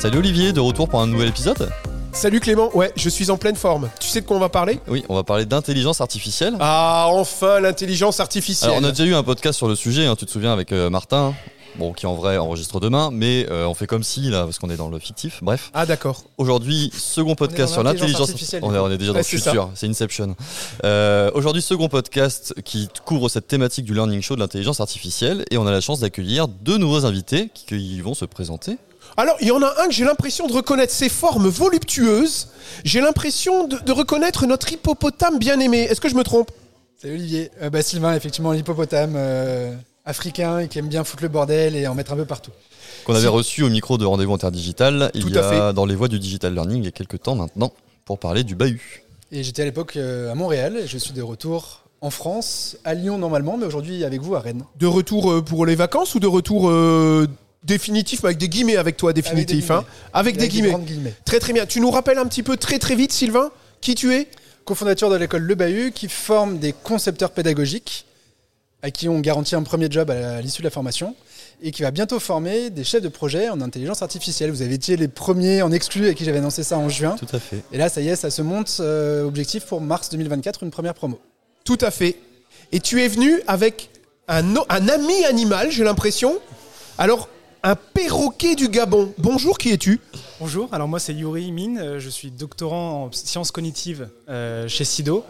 Salut Olivier, de retour pour un nouvel épisode Salut Clément, ouais, je suis en pleine forme. Tu sais de quoi on va parler? Oui, on va parler d'intelligence artificielle. Ah, enfin l'intelligence artificielle. Alors on a déjà eu un podcast sur le sujet, hein, tu te souviens, avec euh, Martin, bon, qui en vrai enregistre demain, mais euh, on fait comme si, là, parce qu'on est dans le fictif, bref. Ah d'accord. Aujourd'hui, second podcast sur l'intelligence artificielle, On est, on est déjà dans Ouais, le c'est futur, c'est Inception. Euh, Aujourd'hui, second podcast qui couvre cette thématique du learning show de l'intelligence artificielle, et on a la chance d'accueillir deux nouveaux invités qui, qui vont se présenter. Alors, il y en a un que j'ai l'impression de reconnaître ses formes voluptueuses. J'ai l'impression de, de reconnaître notre hippopotame bien-aimé. Est-ce que je me trompe? Salut Olivier. Euh, bah, Sylvain, effectivement, l'hippopotame euh, africain et qui aime bien foutre le bordel et en mettre un peu partout. qu'on avait reçu au micro de Rendez-vous Interdigital il Tout y a dans les voies du digital learning il y a quelques temps maintenant pour parler du bahut. Et j'étais à l'époque euh, à Montréal et je suis de retour en France, à Lyon normalement, mais aujourd'hui avec vous à Rennes. De retour euh, pour les vacances ou de retour euh, définitif, mais avec des guillemets avec toi, définitif Avec hein Avec des guillemets. grandes guillemets. Très très bien. Tu nous rappelles un petit peu très très vite, Sylvain, qui tu es? Cofondateur de l'école Le Bahut qui forme des concepteurs pédagogiques à qui on garantit un premier job à l'issue de la formation et qui va bientôt former des chefs de projet en intelligence artificielle. Vous avez été les premiers en exclu à qui j'avais annoncé ça en juin. Tout à fait. Et là, ça y est, ça se monte. euh, objectif pour mars 2024, une première promo. Tout à fait. Et tu es venu avec un, un ami animal, j'ai l'impression. Alors, un perroquet du Gabon. Bonjour, qui es-tu? Bonjour, alors moi c'est Yuri Min, euh, je suis doctorant en sciences cognitives euh, chez SIDO.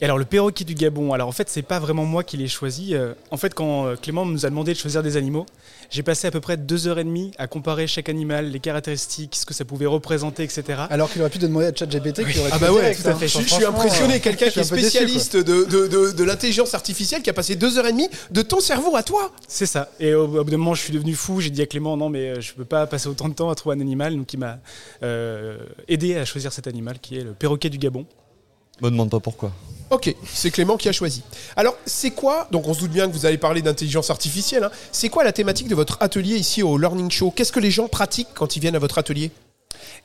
Et alors le perroquet du Gabon, alors en fait c'est pas vraiment moi qui l'ai choisi. euh, en fait quand Clément nous a demandé de choisir des animaux, j'ai passé à peu près deux heures et demie à comparer chaque animal, les caractéristiques, ce que ça pouvait représenter, etc. Alors qu'il aurait pu demander à ChatGPT qui aurait Ah bah ouais, direct, tout à hein. fait. Je, suis impressionné, quelqu'un qui est déçu, spécialiste de, de, de- de l'intelligence artificielle, qui a passé deux heures et demie de ton cerveau à toi. C'est ça. Et au, au bout d'un moment, je suis devenu fou. J'ai dit à Clément, non, mais je peux pas passer autant de temps à trouver un animal. Donc, il m'a euh, aidé à choisir cet animal qui est le perroquet du Gabon. Me demande pas pourquoi. Ok, c'est Clément qui a choisi. Alors, c'est quoi Donc, on se doute bien que vous allez parler d'intelligence artificielle. hein. C'est quoi la thématique de votre atelier ici au Learning Show? Qu'est-ce que les gens pratiquent quand ils viennent à votre atelier?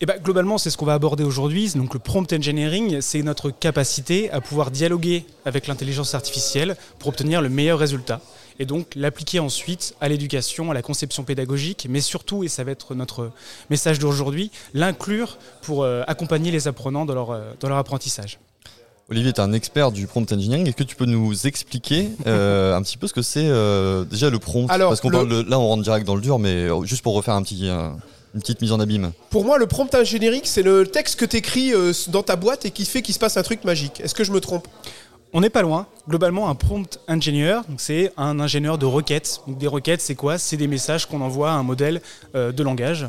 Et ben, globalement, c'est ce qu'on va aborder aujourd'hui. Donc, le prompt engineering, c'est notre capacité à pouvoir dialoguer avec l'intelligence artificielle pour obtenir le meilleur résultat. Et donc, l'appliquer ensuite à l'éducation, à la conception pédagogique, mais surtout, et ça va être notre message d'aujourd'hui, l'inclure pour euh, accompagner les apprenants dans leur, euh, dans leur apprentissage. Olivier, tu es un expert du prompt engineering. Est-ce que tu peux nous expliquer euh, un petit peu ce que c'est euh, déjà le prompt? Alors, Parce qu'on le- parle de- là, on rentre direct dans le dur, mais juste pour refaire un petit, euh, une petite mise en abîme. Pour moi, le prompt ingénierique, c'est le texte que tu écris dans ta boîte et qui fait qu'il se passe un truc magique. Est-ce que je me trompe? On n'est pas loin. Globalement, un prompt engineer, c'est un ingénieur de requêtes. Des requêtes, c'est quoi? C'est des messages qu'on envoie à un modèle euh, de langage.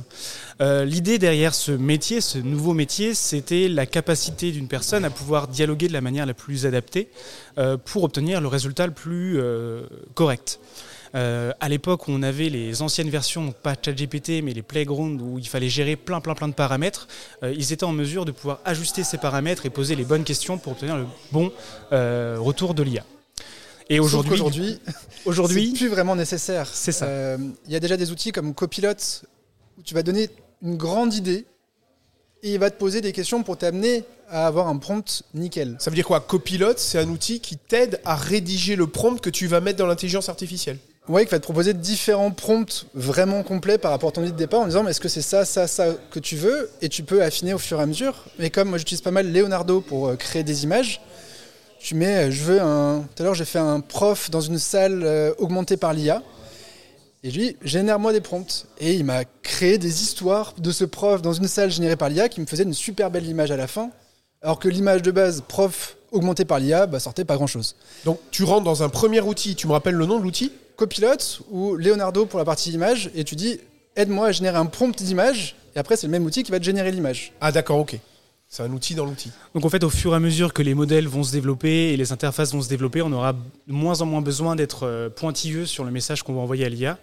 Euh, L'idée derrière ce métier, ce nouveau métier, c'était la capacité d'une personne à pouvoir dialoguer de la manière la plus adaptée euh, pour obtenir le résultat le plus correct. Euh, à l'époque où on avait les anciennes versions, donc pas ChatGPT, mais les Playground, où il fallait gérer plein plein plein de paramètres, euh, ils étaient en mesure de pouvoir ajuster ces paramètres et poser les bonnes questions pour obtenir le bon euh, retour de l'IA. Et Sauf aujourd'hui, qu'aujourd'hui, c'est aujourd'hui, plus vraiment nécessaire. C'est ça. Euh, Il y a déjà des outils comme Copilot où tu vas donner une grande idée et il va te poser des questions pour t'amener à avoir un prompt nickel. Ça veut dire quoi? Copilot, c'est un outil qui t'aide à rédiger le prompt que tu vas mettre dans l'intelligence artificielle. Ouais, qui va te proposer différents prompts vraiment complets par rapport à ton idée de départ en disant est-ce que c'est ça, ça, ça que tu veux et tu peux affiner au fur et à mesure. Mais comme moi j'utilise pas mal Leonardo pour euh, créer des images, tu mets, euh, je veux un. Tout à l'heure j'ai fait un prof dans une salle euh, augmentée par l'IA. Et lui génère-moi des prompts. Et il m'a créé des histoires de ce prof dans une salle générée par l'IA qui me faisait une super belle image à la fin. Alors que l'image de base, prof augmentée par l'IA, bah, sortait pas grand-chose. Donc, tu rentres dans un premier outil. Tu me rappelles le nom de l'outil? Copilot ou Leonardo pour la partie image et tu dis aide-moi à générer un prompt d'image et après c'est le même outil qui va te générer l'image. Ah, d'accord, ok. C'est un outil dans l'outil. Donc en fait, au fur et à mesure que les modèles vont se développer et les interfaces vont se développer, on aura de moins en moins besoin d'être euh, pointilleux sur le message qu'on va envoyer à l'IA.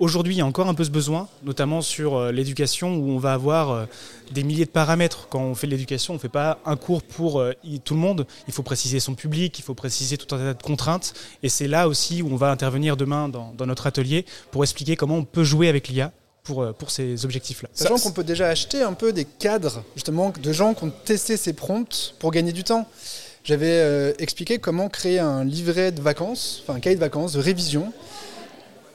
Aujourd'hui, il y a encore un peu ce besoin, notamment sur euh, l'éducation, où on va avoir euh, des milliers de paramètres. Quand on fait de l'éducation, on ne fait pas un cours pour euh, tout le monde. Il faut préciser son public, il faut préciser tout un tas de contraintes. Et c'est là aussi où on va intervenir demain dans, notre atelier pour expliquer comment on peut jouer avec l'IA pour, pour ces objectifs-là. Sachant qu'on peut déjà acheter un peu des cadres justement de gens qui ont testé ces prompts pour gagner du temps. J'avais expliqué comment créer un livret de vacances, enfin un cahier de vacances, de révision,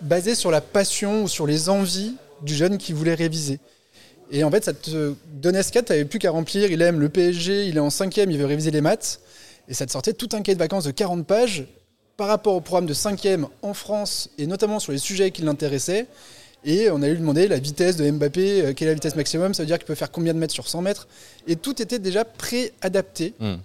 basé sur la passion ou sur les envies du jeune qui voulait réviser. Et en fait, ça te donnait ce cadre, tu n'avais plus qu'à remplir. Il aime le PSG, il est en cinquième, il veut réviser les maths. Et ça te sortait tout un cahier de vacances de 40 pages par rapport au programme de cinquième en France et notamment sur les sujets qui l'intéressaient. Et on a lui demander la vitesse de Mbappé, euh, quelle est la vitesse maximum, ça veut dire qu'il peut faire combien de mètres sur 100 mètres. Et tout était déjà préadapté Hmm.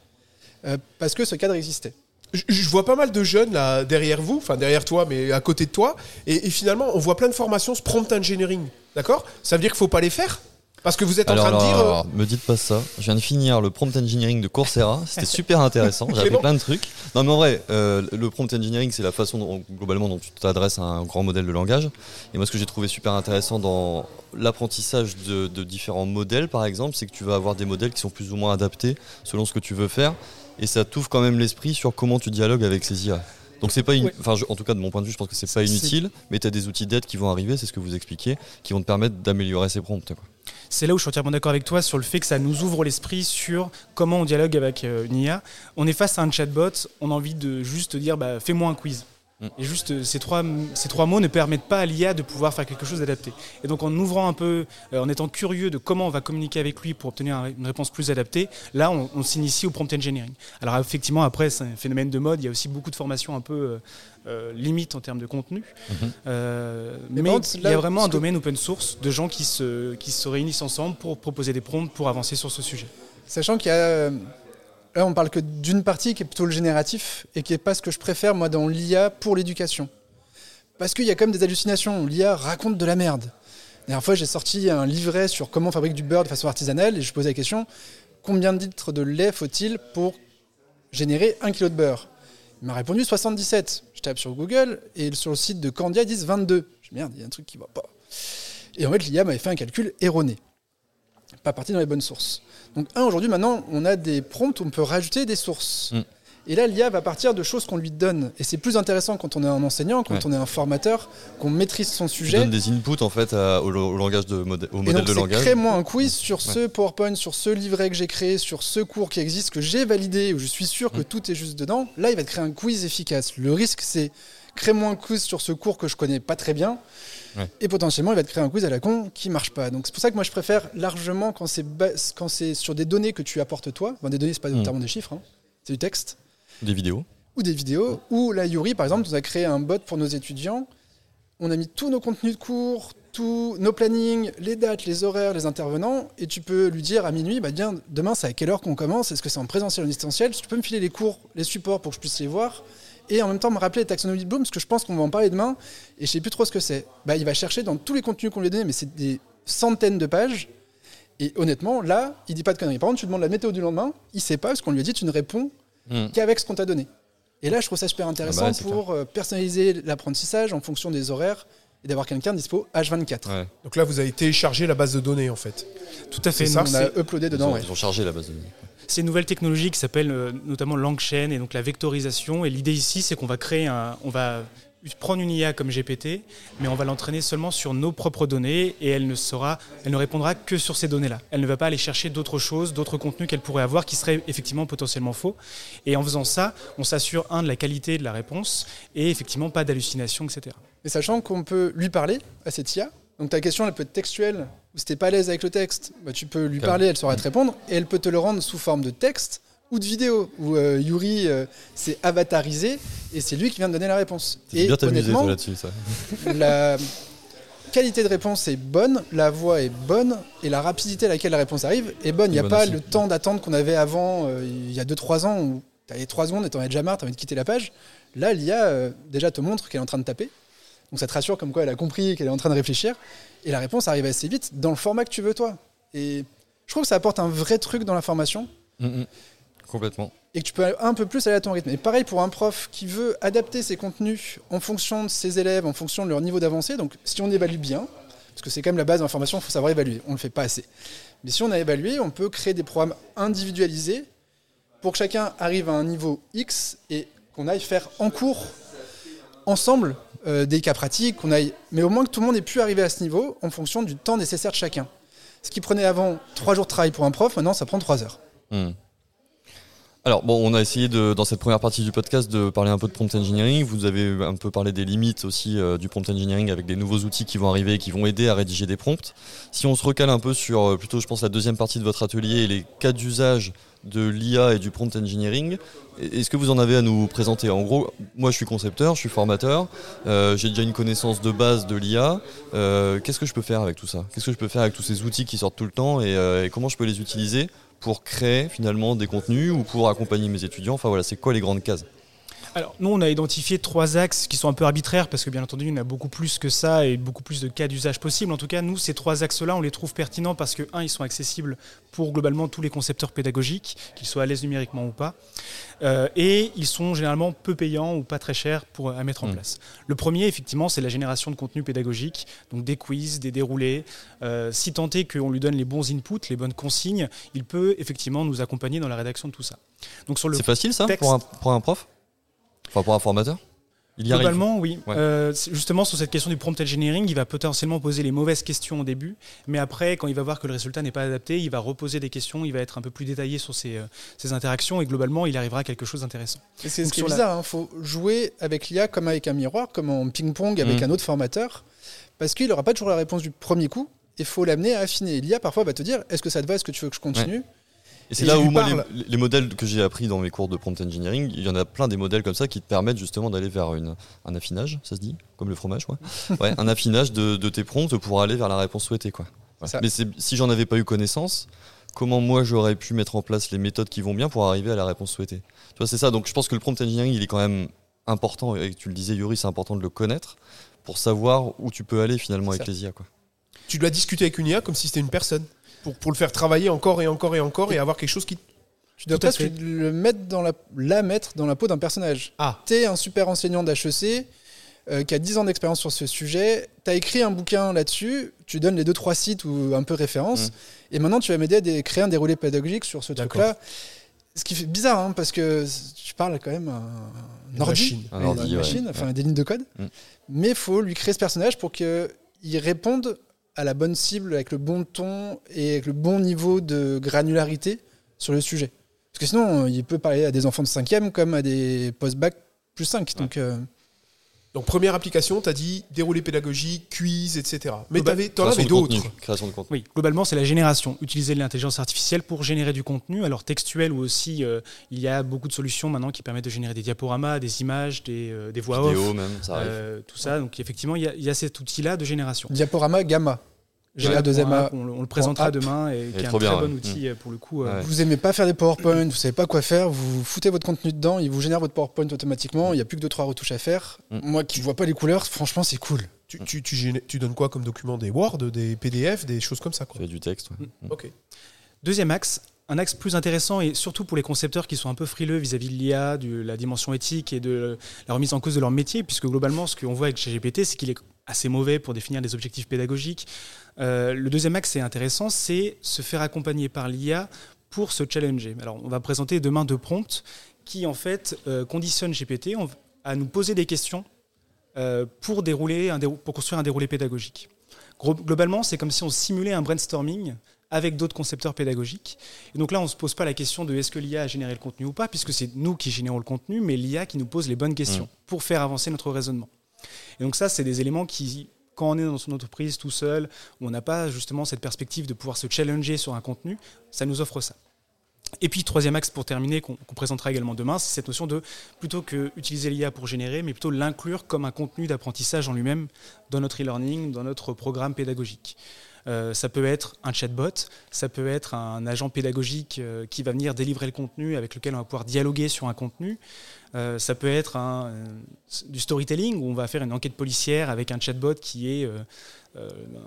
euh, parce que ce cadre existait. Je, vois pas mal de jeunes là derrière vous, enfin derrière toi, mais à côté de toi. Et, et finalement, on voit plein de formations, ce prompt engineering. D'accord? Ça veut dire qu'il faut pas les faire? Parce que vous êtes en Alors, train de dire. euh, alors, me dites pas ça. Je viens de finir le prompt engineering de Coursera. C'était super intéressant. J'ai appris plein de trucs. Non, mais en vrai, euh, le prompt engineering, c'est la façon dont, globalement dont tu t'adresses à un grand modèle de langage. Et moi, ce que j'ai trouvé super intéressant dans l'apprentissage de, de différents modèles, par exemple, c'est que tu vas avoir des modèles qui sont plus ou moins adaptés selon ce que tu veux faire. Et ça t'ouvre quand même l'esprit sur comment tu dialogues avec ces IA. Donc c'est pas, une- enfin je- en tout cas de mon point de vue, je pense que c'est pas inutile, mais tu as des outils d'aide qui vont arriver, c'est ce que vous expliquez, qui vont te permettre d'améliorer ces prompts. C'est là où je suis entièrement d'accord avec toi sur le fait que ça nous ouvre l'esprit sur comment on dialogue avec euh, une IA. On est face à un chatbot, on a envie de juste dire bah, fais-moi un quiz. Mm. Et juste euh, ces trois, ces trois mots ne permettent pas à l'IA de pouvoir faire quelque chose d'adapté. Et donc en ouvrant un peu, euh, en étant curieux de comment on va communiquer avec lui pour obtenir un- une réponse plus adaptée, là on, on s'initie au prompt engineering. Alors effectivement après c'est un phénomène de mode, il y a aussi beaucoup de formations un peu euh, limites en termes de contenu. Mhm. Euh, Mais il y a vraiment un domaine open source de gens qui se, qui se réunissent ensemble pour proposer des prompts pour avancer sur ce sujet. Sachant qu'il y a. euh, Là, on parle que d'une partie qui est plutôt le génératif et qui n'est pas ce que je préfère, moi, dans l'IA pour l'éducation. Parce qu'il y a quand même des hallucinations l'IA raconte de la merde. La dernière fois, j'ai sorti un livret sur comment on fabrique du beurre de façon artisanale et je posais la question combien de litres de lait faut-il pour générer un kilo de beurre? Il m'a répondu 77. Je tape sur Google et sur le site de Candia, ils disent 22. Je dis merde, il y a un truc qui va pas. Et en fait, l'IA m'avait fait un calcul erroné. Pas parti dans les bonnes sources. Donc, un, aujourd'hui, maintenant, on a des prompts où on peut rajouter des sources. Mm. Et là, l'IA va partir de choses qu'on lui donne. Et c'est plus intéressant quand on est un enseignant, quand Ouais. on est un formateur, qu'on maîtrise son sujet. donnes des inputs en fait à- au, au langage de Et modèle donc, de langage. crée-moi un quiz sur ce PowerPoint, sur ce livret que j'ai créé, sur ce cours qui existe, que j'ai validé, où je suis sûr que Mm. tout est juste dedans. Là, il va te créer un quiz efficace. Le risque, c'est crée-moi un quiz sur ce cours que je connais pas très bien. Ouais. Et potentiellement, il va te créer un quiz à la con qui marche pas. Donc, c'est pour ça que moi, je préfère largement quand c'est ba- quand c'est sur des données que tu apportes toi. Enfin, des données, c'est pas Mm. notamment des chiffres, hein. c'est du texte Des vidéos. ou des vidéos, ou la Yuri, par exemple, nous a créé un bot pour nos étudiants. On a mis tous nos contenus de cours, tous nos plannings, les dates, les horaires, les intervenants, et tu peux lui dire à minuit, bah bien, demain c'est à quelle heure qu'on commence, est-ce que c'est en présentiel ou en distanciel, tu peux me filer les cours, les supports pour que je puisse les voir, et en même temps me rappeler les taxonomies de Bloom, parce que je pense qu'on va en parler demain, et je sais plus trop ce que c'est. Bah, il va chercher dans tous les contenus qu'on lui a donnés, mais c'est des centaines de pages, et honnêtement, là, il dit pas de conneries. Par contre, tu demandes la météo du lendemain, il sait pas, parce qu'on lui a dit, tu ne réponds Hmm. qu'avec ce qu'on t'a donné. Et là, je trouve ça super intéressant Ah bah ouais, c'est pour euh, personnaliser l'apprentissage en fonction des horaires et d'avoir quelqu'un dispo H24. Ouais. Donc là, vous avez téléchargé la base de données en fait. Tout à fait. C'est ça, On a uploadé Ils, dedans. ont, ouais. ils ont chargé la base de données. C'est une nouvelle technologie qui s'appelle euh, notamment LangChain et donc la vectorisation. Et l'idée ici, c'est qu'on va créer un, on va prendre une IA comme GPT, mais on va l'entraîner seulement sur nos propres données et elle ne sera, elle ne répondra que sur ces données-là. Elle ne va pas aller chercher d'autres choses, d'autres contenus qu'elle pourrait avoir qui seraient effectivement potentiellement faux. Et en faisant ça, on s'assure un de la qualité de la réponse et effectivement pas d'hallucination, etc. Et sachant qu'on peut lui parler à cette IA. Donc ta question, elle peut être textuelle. Ou si t'es pas à l'aise avec le texte, bah, tu peux lui parler, elle saura te répondre. Et elle peut te le rendre sous forme de texte ou de vidéo. Où euh, Yuri euh, s'est avatarisé et c'est lui qui vient de donner la réponse. C'est Et bien honnêtement, là-dessus. Ça. la qualité de réponse est bonne, la voix est bonne et la rapidité à laquelle la réponse arrive est bonne. Il n'y a bonne pas aussi. le temps d'attente qu'on avait avant, euh, il y a 2-3 ans, où tu avais 3 secondes et tu en avais déjà marre, tu envie de quitter la page. Là, l'IA euh, déjà te montre qu'elle est en train de taper. Donc ça te rassure comme quoi elle a compris qu'elle est en train de réfléchir. Et la réponse arrive assez vite dans le format que tu veux toi. Et je trouve que ça apporte un vrai truc dans la formation hmm. Complètement. et que tu peux un peu plus aller à ton rythme. Et pareil pour un prof qui veut adapter ses contenus en fonction de ses élèves, en fonction de leur niveau d'avancée. Donc si on évalue bien, parce que c'est quand même la base de l'information, il faut savoir évaluer. On ne le fait pas assez. Mais si on a évalué, on peut créer des programmes individualisés pour que chacun arrive à un niveau X et qu'on aille faire en cours ensemble euh, des cas pratiques, qu'on aille, mais au moins que tout le monde ait pu arriver à ce niveau en fonction du temps nécessaire de chacun. Ce qui prenait avant trois jours de travail pour un prof, maintenant ça prend trois heures. Hmm. Alors bon, on a essayé de, dans cette première partie du podcast de parler un peu de prompt engineering. Vous avez un peu parlé des limites aussi euh, du prompt engineering avec des nouveaux outils qui vont arriver et qui vont aider à rédiger des prompts. Si on se recale un peu sur euh, plutôt, je pense, la deuxième partie de votre atelier et les cas d'usage de l'IA et du prompt engineering, est-ce que vous en avez à nous présenter? En gros, moi je suis concepteur, je suis formateur, euh, j'ai déjà une connaissance de base de l'IA. Qu'est-ce que je peux faire avec tout ça? Qu'est-ce que je peux faire avec tous ces outils qui sortent tout le temps et comment je peux les utiliser pour créer finalement des contenus ou pour accompagner mes étudiants. Enfin voilà, c'est quoi les grandes cases? Alors, nous, on a identifié trois axes qui sont un peu arbitraires parce que, bien entendu, il y en a beaucoup plus que ça et beaucoup plus de cas d'usage possibles. En tout cas, nous, ces trois axes-là, on les trouve pertinents parce que, un, ils sont accessibles pour globalement tous les concepteurs pédagogiques, qu'ils soient à l'aise numériquement ou pas. Euh, et ils sont généralement peu payants ou pas très chers pour, à mettre en Mm. place. Le premier, effectivement, c'est la génération de contenu pédagogique, donc des quiz, des déroulés. Euh, si tant est qu'on lui donne les bons inputs, les bonnes consignes, il peut effectivement nous accompagner dans la rédaction de tout ça. Donc sur le C'est facile ça texte- pour un, pour un prof? Enfin pour un formateur Il y arrive. Globalement, oui. Ouais. Euh, justement, sur cette question du prompt engineering, il va potentiellement poser les mauvaises questions au début, mais après, quand il va voir que le résultat n'est pas adapté, il va reposer des questions, il va être un peu plus détaillé sur ses, euh, ses interactions, et globalement, il arrivera à quelque chose d'intéressant. Et c'est ce qui est la- bizarre, il faut jouer avec l'IA comme avec un miroir, comme en ping-pong avec Mhm. un autre formateur, parce qu'il n'aura pas toujours la réponse du premier coup, il faut l'amener à affiner. L'IA parfois va te dire, est-ce que ça te va, est-ce que tu veux que je continue? Et c'est là où moi, les, les modèles que j'ai appris dans mes cours de prompt engineering, il y en a plein des modèles comme ça qui te permettent justement d'aller vers une, un affinage, ça se dit? Comme le fromage, quoi. ouais, un affinage de, de tes prompts pour aller vers la réponse souhaitée, quoi. Ouais. Mais si j'en avais pas eu connaissance, comment moi j'aurais pu mettre en place les méthodes qui vont bien pour arriver à la réponse souhaitée? Tu vois, c'est ça. Donc je pense que le prompt engineering, il est quand même important, et tu le disais, Yuri, c'est important de le connaître pour savoir où tu peux aller finalement avec les IA, quoi. Tu dois discuter avec une IA comme si c'était une personne. Pour, pour le faire travailler encore et encore et encore et avoir quelque chose qui. Tu dois le mettre dans la, la mettre dans la peau d'un personnage. Ah. T'es un super enseignant d'HEC euh, qui a 10 ans d'expérience sur ce sujet, t'as écrit un bouquin là-dessus, tu donnes les deux trois sites ou un peu référence, Mm. et maintenant tu vas m'aider à créer un déroulé pédagogique sur ce truc-là. Ce qui fait bizarre, hein, parce que tu parles quand même à un Une ordi, machine. Un une ordi, ouais. machine, enfin des lignes de code, Mm. mais il faut lui créer ce personnage pour qu'il réponde à la bonne cible, avec le bon ton et avec le bon niveau de granularité sur le sujet. Parce que sinon, euh, il peut parler à des enfants de 5e comme à des post-bac plus 5. Donc, euh, Donc, première application, tu as dit déroulé pédagogique, quiz, etc. Mais t'avais- t'en Création avais d'autres. Création de contenu. Oui, globalement, c'est la génération. Utiliser l'intelligence artificielle pour générer du contenu, alors textuel ou aussi, euh, il y a beaucoup de solutions maintenant qui permettent de générer des diaporamas, des images, des, euh, des voix off, Vidéo même, ça arrive. euh, tout ça. Donc effectivement, il y a, il y a cet outil-là de génération. diaporama gamma. J'ai la deuxième app, on, le- on le présentera app. demain et qui est un très bien, bon ouais. outil euh, pour le coup. euh, Ouais. Vous aimez pas faire des PowerPoint, vous savez pas quoi faire, vous foutez votre contenu dedans, il vous génère votre PowerPoint automatiquement, il y a plus que 2-3 retouches à faire. Mm. Moi qui vois pas les couleurs, franchement, c'est cool. Tu, tu, tu, donnes quoi comme document Des Word, des PDF, des choses comme ça Tu du texte. ouais. Ok. Deuxième axe, un axe plus intéressant et surtout pour les concepteurs qui sont un peu frileux vis-à-vis de l'IA, de la dimension éthique et de la remise en cause de leur métier, puisque globalement, ce qu'on voit avec ChatGPT, c'est qu'il est assez mauvais pour définir des objectifs pédagogiques. Euh, le deuxième axe, c'est intéressant, c'est se faire accompagner par l'IA pour se challenger. Alors, on va présenter demain deux prompts qui, en fait, euh, conditionnent GPT à nous poser des questions euh, pour, dérouler un dérou- pour construire un déroulé pédagogique. Globalement, c'est comme si on simulait un brainstorming avec d'autres concepteurs pédagogiques. Et donc là, on ne se pose pas la question de est-ce que l'IA a généré le contenu ou pas, puisque c'est nous qui générons le contenu, mais l'IA qui nous pose les bonnes questions pour faire avancer notre raisonnement. Et donc ça, c'est des éléments qui, quand on est dans son entreprise tout seul, où on n'a pas justement cette perspective de pouvoir se challenger sur un contenu, ça nous offre ça. Et puis, troisième axe pour terminer, qu'on présentera également demain, c'est cette notion de, plutôt que utiliser l'IA pour générer, mais plutôt l'inclure comme un contenu d'apprentissage en lui-même dans notre e-learning, dans notre programme pédagogique. Euh, ça peut être un chatbot, ça peut être un agent pédagogique euh, qui va venir délivrer le contenu, avec lequel on va pouvoir dialoguer sur un contenu. Euh, ça peut être un, du storytelling, où on va faire une enquête policière avec un chatbot qui est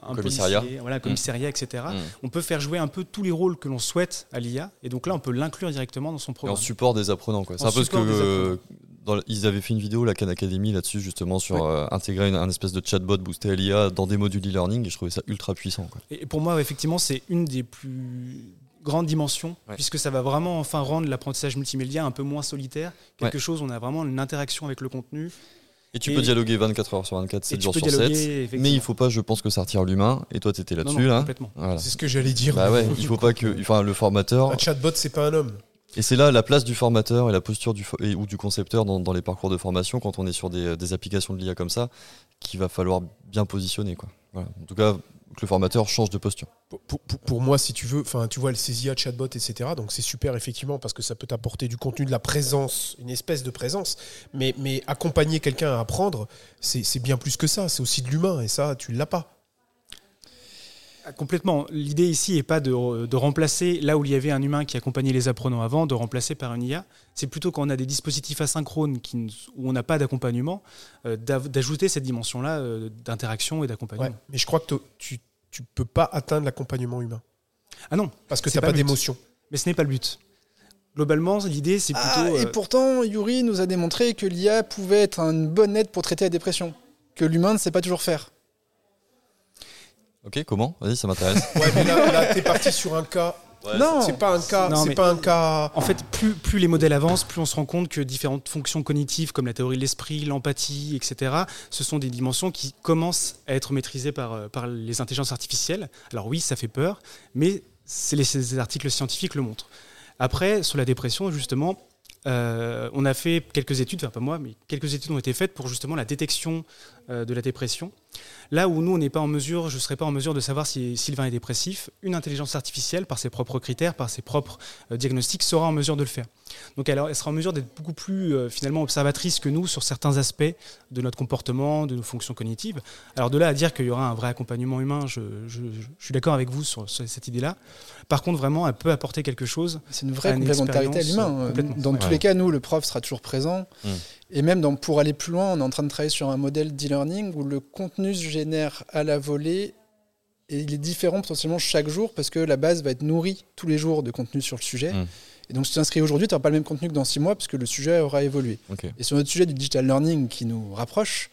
un Commissariat. policier, voilà, commissariat, etc. Mm. On peut faire jouer un peu tous les rôles que l'on souhaite à l'IA, et donc là, on peut l'inclure directement dans son Et en programme. support des apprenants. quoi. C'est un peu ce que. Dans ils avaient fait une vidéo, la Khan Academy, là-dessus, justement, sur Ouais. euh, intégrer une- un espèce de chatbot boosté à l'IA dans des modules e-learning, et je trouvais ça ultra puissant. quoi. Et pour moi, effectivement, c'est une des plus grandes dimensions, Ouais. puisque ça va vraiment enfin rendre l'apprentissage multimédia un peu moins solitaire. Quelque chose, on a vraiment une interaction avec le contenu. Et tu Et- peux dialoguer 24 heures sur 24, 7 tu jours sur 7. dialoguer, Mais il faut pas, je pense, que ça retire l'humain. Et toi, tu étais Non, là-dessus, non, là. complètement. Voilà. C'est ce que j'allais dire. Bah ouais, il faut pas que. Enfin, le formateur. Un chatbot, c'est pas un homme. Et c'est là la place du formateur et la posture du ou du concepteur dans, dans les parcours de formation quand on est sur des, applications de l'IA comme ça, qu'il va falloir bien positionner. Quoi. En tout cas, que le formateur change de posture. Pour, moi, si tu veux, tu vois, le CZIA, chatbot, etc. Donc c'est super effectivement parce que ça peut t'apporter du contenu, de la présence, une espèce de présence. Mais, mais accompagner quelqu'un à apprendre, c'est bien plus que ça. C'est aussi de l'humain et ça, tu l'as pas. Ah, Complètement. L'idée ici n'est pas de, de remplacer, là où il y avait un humain qui accompagnait les apprenants avant, de remplacer par une IA. C'est plutôt quand on a des dispositifs asynchrones qui, ne- où on n'a pas d'accompagnement, euh, d'ajouter cette dimension-là euh, d'interaction et d'accompagnement. Ouais. Mais je crois que tu tu peux pas atteindre l'accompagnement humain Ah non, parce que C'est tu pas pas d'émotion. mais ce n'est pas le but. Globalement, l'idée, c'est plutôt. Ah, et euh, pourtant, Yuri nous a démontré que l'IA pouvait être une bonne aide pour traiter la dépression. Que l'humain ne sait pas toujours faire. Ok, comment? Vas-y, ça m'intéresse. Ouais, mais là, là t'es parti sur un cas. non C'est pas un cas. Non, mais- pas un cas. En fait, plus, plus les modèles avancent, plus on se rend compte que différentes fonctions cognitives, comme la théorie de l'esprit, l'empathie, etc., ce sont des dimensions qui commencent à être maîtrisées par, euh, par les intelligences artificielles. Alors oui, ça fait peur, mais les, ces articles scientifiques le montrent. Après, sur la dépression, justement, euh, on a fait quelques études, enfin pas moi, mais quelques études ont été faites pour justement la détection euh, de la dépression. Là où nous, on n'est pas en mesure, je ne serais pas en mesure de savoir si Sylvain est dépressif, une intelligence artificielle, par ses propres critères, par ses propres euh, diagnostics, sera en mesure de le faire. Donc alors, elle sera en mesure d'être beaucoup plus euh, finalement observatrice que nous sur certains aspects de notre comportement, de nos fonctions cognitives. Alors de là à dire qu'il y aura un vrai accompagnement humain, je, je- je suis d'accord avec vous sur, sur cette idée-là. Par contre, vraiment, elle peut apporter quelque chose. C'est une vraie Une complémentarité à l'humain. euh. Dans tous les cas, nous, le prof sera toujours présent. Mm. Et même dans- pour aller plus loin, on est en train de travailler sur un modèle d'e-learning où le contenu se génère à la volée et il est différent potentiellement chaque jour parce que la base va être nourrie tous les jours de contenu sur le sujet. Mm. Et donc, si tu t'inscris aujourd'hui, tu n'auras pas le même contenu que dans six mois parce que le sujet aura évolué. Et sur notre sujet du digital learning qui nous rapproche,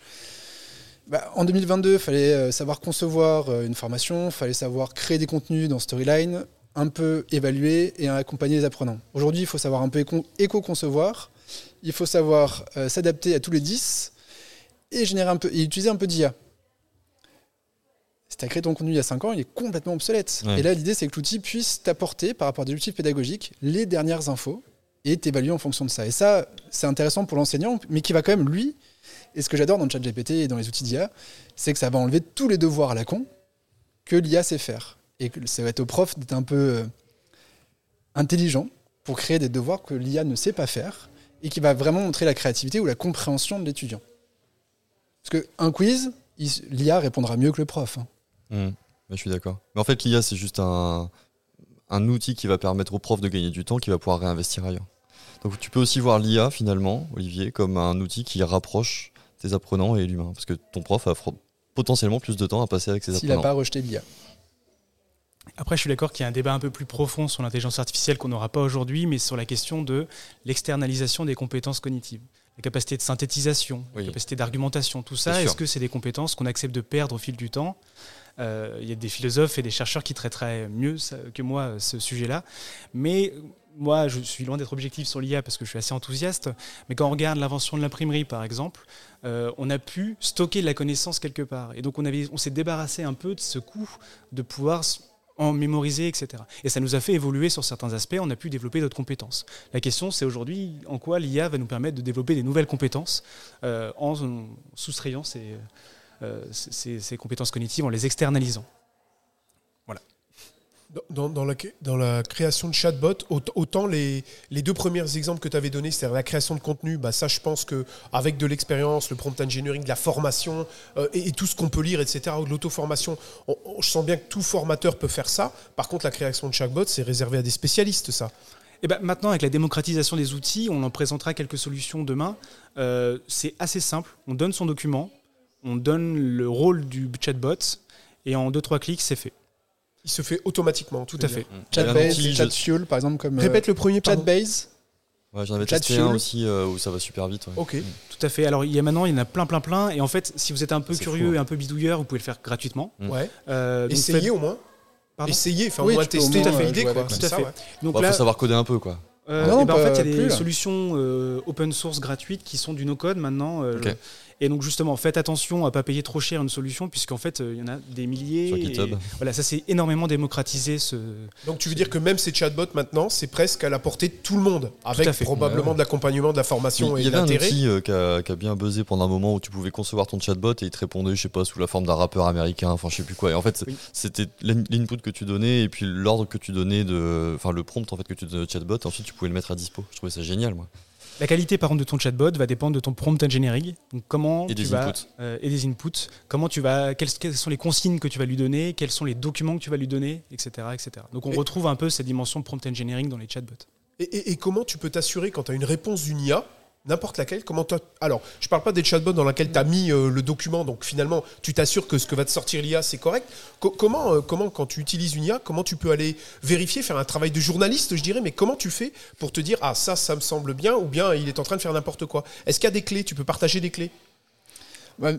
bah, en 2022, il fallait euh, savoir concevoir euh, une formation, il fallait savoir créer des contenus dans Storyline, un peu évaluer et accompagner les apprenants. Aujourd'hui, il faut savoir un peu éco- éco-concevoir, il faut savoir euh, s'adapter à tous les 10 et, générer un peu, et utiliser un peu d'IA. Si tu as créé ton contenu il y a 5 ans, il est complètement obsolète. Ouais. Et là, l'idée, c'est que l'outil puisse t'apporter, par rapport à des outils pédagogiques, les dernières infos et t'évaluer en fonction de ça. Et ça, c'est intéressant pour l'enseignant, mais qui va quand même, lui, et ce que j'adore dans le chat GPT et dans les outils d'IA, c'est que ça va enlever tous les devoirs à la con que l'IA sait faire. Et que ça va être au prof d'être un peu euh, intelligent pour créer des devoirs que l'IA ne sait pas faire et qui va vraiment montrer la créativité ou la compréhension de l'étudiant. Parce qu'un quiz, l'IA répondra mieux que le prof. hein. Hmm. Mais je suis d'accord. Mais en fait, l'IA, c'est juste un, un outil qui va permettre au prof de gagner du temps, qui va pouvoir réinvestir ailleurs. Donc tu peux aussi voir l'IA, finalement, Olivier, comme un outil qui rapproche tes apprenants et l'humain. Parce que ton prof a potentiellement plus de temps à passer avec ses S'il n'a apprenants. pas rejeté l'IA. Après, je suis d'accord qu'il y a un débat un peu plus profond sur l'intelligence artificielle qu'on n'aura pas aujourd'hui, mais sur la question de l'externalisation des compétences cognitives. La capacité de synthétisation, Oui. la capacité d'argumentation, tout ça, est-ce que c'est des compétences qu'on accepte de perdre au fil du temps? Euh, Il y a des philosophes et des chercheurs qui traiteraient mieux que moi euh, ce sujet-là. Mais moi, je suis loin d'être objectif sur l'IA parce que je suis assez enthousiaste. Mais quand on regarde l'invention de l'imprimerie, par exemple, euh, on a pu stocker de la connaissance quelque part. Et donc, on, avait- on s'est débarrassé un peu de ce coût de pouvoir en mémoriser, etc. Et ça nous a fait évoluer sur certains aspects, on a pu développer d'autres compétences. La question, c'est aujourd'hui en quoi l'IA va nous permettre de développer des nouvelles compétences euh, en, soustrayant euh, ces compétences cognitives, en les externalisant. Dans, la, création de chatbot, aut- autant les, deux premiers exemples que tu avais donnés, c'est-à-dire la création de contenu, bah ça je pense que avec de l'expérience, le prompt engineering, de la formation euh, et, tout ce qu'on peut lire, etc., ou de l'auto-formation, on- on- je sens bien que tout formateur peut faire ça. Par contre, la création de chatbot, c'est réservé à des spécialistes, ça. Et ben maintenant, avec la démocratisation des outils, on en présentera quelques solutions demain. Euh, c'est assez simple. On donne son document, on donne le rôle du chatbot, et en 2-3 clics, c'est fait. Il se fait automatiquement. Tout à fait. Chatbase, Chatfuel, par exemple, comme euh, Répète le premier. Chatbase. Ouais, J'en avais Chat testé Fuel. un aussi euh, où ça va super vite. ouais. Ok. Hmm. Tout à fait. Alors, il y a maintenant, il y en a plein, plein, plein. Et en fait, si vous êtes un peu curieux fou, hein. et un peu bidouilleur, vous pouvez le faire gratuitement. Mm. Ouais. Euh, Essayez faites- au moins. Pardon Essayez, enfin Oui, au moins tester, moins, t'as fait euh, l'idée quoi. Tout à ça, fait. ouais. Donc Bah, là, faut savoir coder un peu, quoi. Euh, Non, eh ben, en fait, il y a plus, des là. solutions euh, open source gratuites qui sont du no-code maintenant. euh, Ok. Et donc justement, faites attention à pas payer trop cher une solution, puisqu'en fait, euh, il y en a des milliers. Sur et GitHub. voilà, ça c'est énormément démocratisé. Ce... Donc tu veux dire que même ces chatbots maintenant, c'est presque à la portée de tout le monde, avec probablement Ouais. de l'accompagnement, de la formation Il et y de avait un outil euh, qui, a, qui a bien buzzé pendant un moment où tu pouvais concevoir ton chatbot et il te répondait, je sais pas, sous la forme d'un rappeur américain, enfin je sais plus quoi. Et en fait, Oui. c'était l'in- l'input que tu donnais et puis l'ordre que tu donnais de, enfin le prompt en fait que tu donnais au chatbot. Et ensuite, tu pouvais le mettre à dispo. Je trouvais ça génial, moi. La qualité par contre de ton chatbot va dépendre de ton prompt engineering. Donc comment Et tu des vas inputs. euh, et des inputs. Comment tu vas quelles, quelles sont les consignes que tu vas lui donner, quels sont les documents que tu vas lui donner, etc., etc. Donc on Et- retrouve un peu cette dimension prompt engineering dans les chatbots. Et, et- et comment tu peux t'assurer quand tu as une réponse d'une IA, n'importe laquelle, comment t'as- Alors, je parle pas des chatbots dans lesquels tu as mis euh, le document, donc finalement, tu t'assures que ce que va te sortir l'IA, c'est correct. Co- comment, euh, comment, quand tu utilises une IA, comment tu peux aller vérifier, faire un travail de journaliste, je dirais, mais comment tu fais pour te dire, ah, ça, ça me semble bien, ou bien il est en train de faire n'importe quoi? Est-ce qu'il y a des clés? Tu peux partager des clés?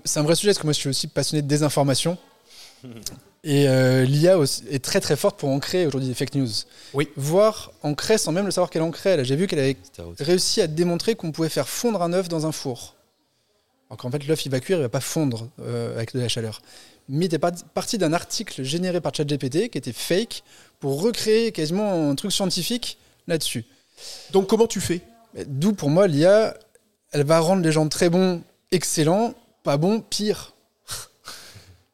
C'est un vrai sujet parce que moi je suis aussi passionné de désinformation. Et euh, l'IA est très très forte pour ancrer aujourd'hui des fake news. Oui. Voire ancrer sans même le savoir qu'elle ancrait. J'ai vu qu'elle avait réussi à démontrer qu'on pouvait faire fondre un œuf dans un four. Alors qu'en fait, l'œuf il va cuire, il va pas fondre euh, avec de la chaleur. Mais t'es parti parti d'un article généré par ChatGPT qui était fake pour recréer quasiment un truc scientifique là-dessus. Donc, comment tu fais? D'où pour moi l'IA, elle va rendre les gens très bons, excellents, pas bons, pire.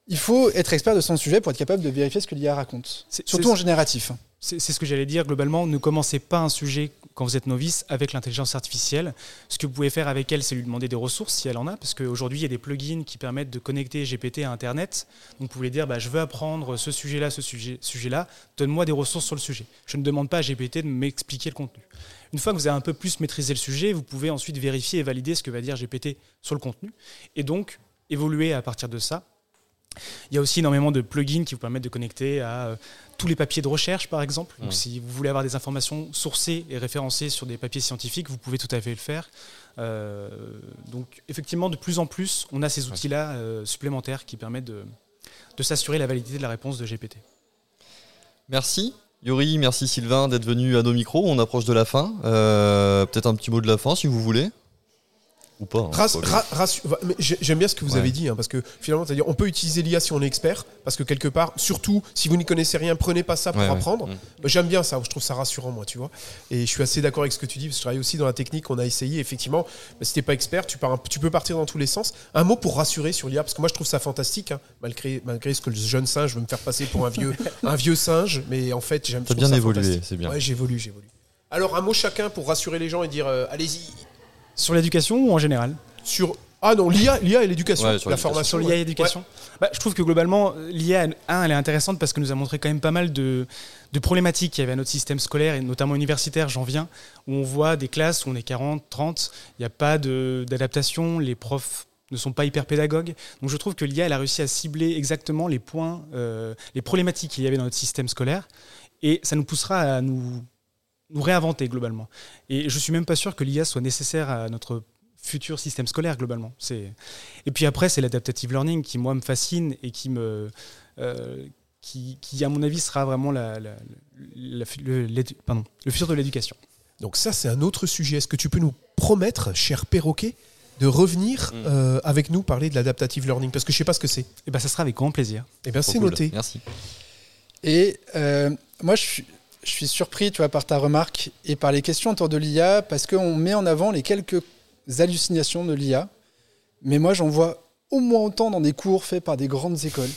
Il faut être expert de son sujet pour être capable de vérifier ce que l'IA raconte. Surtout en génératif. C'est ce que j'allais dire globalement. Ne commencez pas un sujet quand vous êtes novice avec l'intelligence artificielle. Ce que vous pouvez faire avec elle, c'est lui demander des ressources si elle en a, parce qu'aujourd'hui il y a des plugins qui permettent de connecter GPT à Internet. Donc vous pouvez dire, bah, je veux apprendre ce sujet-là, ce sujet- sujet-là. Donne-moi des ressources sur le sujet. Je ne demande pas à GPT de m'expliquer le contenu. Une fois que vous avez un peu plus maîtrisé le sujet, vous pouvez ensuite vérifier et valider ce que va dire GPT sur le contenu, et donc évoluer à partir de ça. Il y a aussi énormément de plugins qui vous permettent de connecter à euh, tous les papiers de recherche, par exemple. Donc, si vous voulez avoir des informations sourcées et référencées sur des papiers scientifiques, vous pouvez tout à fait le faire. Euh, donc, effectivement, de plus en plus, on a ces outils-là euh, supplémentaires qui permettent de, de s'assurer la validité de la réponse de GPT. Merci. Yuri, merci Sylvain d'être venu à nos micros. On approche de la fin. Euh, Peut-être un petit mot de la fin si vous voulez. Ou pas. hein, Rass- ra- J'aime bien ce que vous Ouais. avez dit, hein, parce que finalement, c'est-à-dire, on peut utiliser l'IA si on est expert, parce que quelque part, surtout si vous n'y connaissez rien, prenez pas ça pour Ouais, apprendre. Mm. Bah, J'aime bien ça, je trouve ça rassurant, moi, tu vois. Et je suis assez d'accord avec ce que tu dis, parce que je travaille aussi dans la technique, on a essayé, effectivement, si t'es pas expert, tu, pars un- tu peux partir dans tous les sens. Un mot pour rassurer sur l'IA, parce que moi, je trouve ça fantastique, hein, malgré, malgré ce que le jeune singe veut me faire passer pour un vieux, un vieux singe, mais en fait, j'aime bien ça évolué, c'est bien. Ouais, j'évolue, j'évolue. Alors, un mot chacun pour rassurer les gens et dire, euh, allez-y, Sur l'éducation ou en général sur... Ah non, l'IA, l'IA et l'éducation, Ouais, sur la formation. Sur l'IA et l'éducation bah, Je trouve que globalement, l'IA, un, elle est intéressante parce qu'elle nous a montré quand même pas mal de, de problématiques qu'il y avait à notre système scolaire, et notamment universitaire, j'en viens, où on voit des classes où on est 40, 30, il n'y a pas de- d'adaptation, les profs ne sont pas hyper pédagogues. Donc je trouve que l'IA, elle a réussi à cibler exactement les points, euh, les problématiques qu'il y avait dans notre système scolaire, et ça nous poussera à nous, nous réinventer globalement. Et je suis même pas sûr que l'IA soit nécessaire à notre futur système scolaire globalement. C'est et puis après c'est l'adaptative learning qui moi me fascine et qui me euh, qui, qui, à mon avis sera vraiment la, la- la- le, l'édu- pardon, le futur de l'éducation. Donc ça, c'est un autre sujet. Est-ce que tu peux nous promettre, cher perroquet, de revenir Mm. euh, avec nous parler de l'adaptative learning? Parce que je sais pas ce que c'est. Et ben ça sera avec grand plaisir. Eh bien, c'est cool. noté. Merci. Et euh, moi, je suis, je suis surpris tu vois, par ta remarque et par les questions autour de l'IA parce qu'on met en avant les quelques hallucinations de l'IA. Mais moi, j'en vois au moins autant dans des cours faits par des grandes écoles.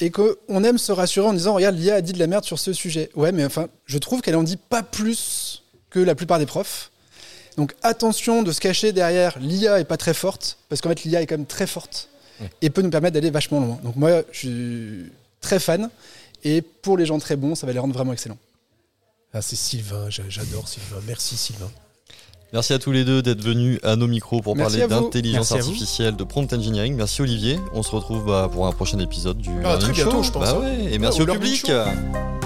Et qu'on aime se rassurer en disant Regarde, l'IA a dit de la merde sur ce sujet. Ouais, mais enfin, je trouve qu'elle en dit pas plus que la plupart des profs. Donc attention de se cacher derrière l'IA est pas très forte, parce qu'en fait l'IA est quand même très forte et peut nous permettre d'aller vachement loin. Donc moi je suis très fan et pour les gens très bons, ça va les rendre vraiment excellents. Ah, c'est Sylvain, j'a- j'adore Sylvain. Merci Sylvain. Merci à tous les deux d'être venus à nos micros pour Merci parler d'intelligence artificielle, de prompt engineering. Merci Olivier. On se retrouve bah, pour un prochain épisode du Ah, très Learning bientôt, Show. je pense, Bah hein. ouais, et Ah, merci au public. Show.